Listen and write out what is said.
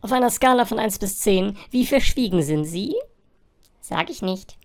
Auf einer Skala von 1 bis 10, wie verschwiegen sind Sie? Sag ich nicht.